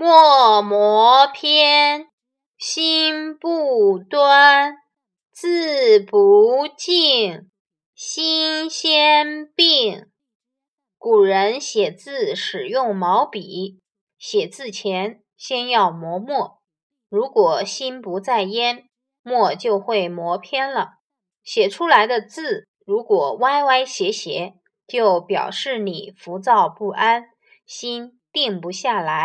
墨磨偏心不端字不净心先病。古人写字使用毛笔写字前先要磨墨。如果心不在焉墨就会磨偏了。写出来的字如果歪歪斜斜就表示你浮躁不安心定不下来。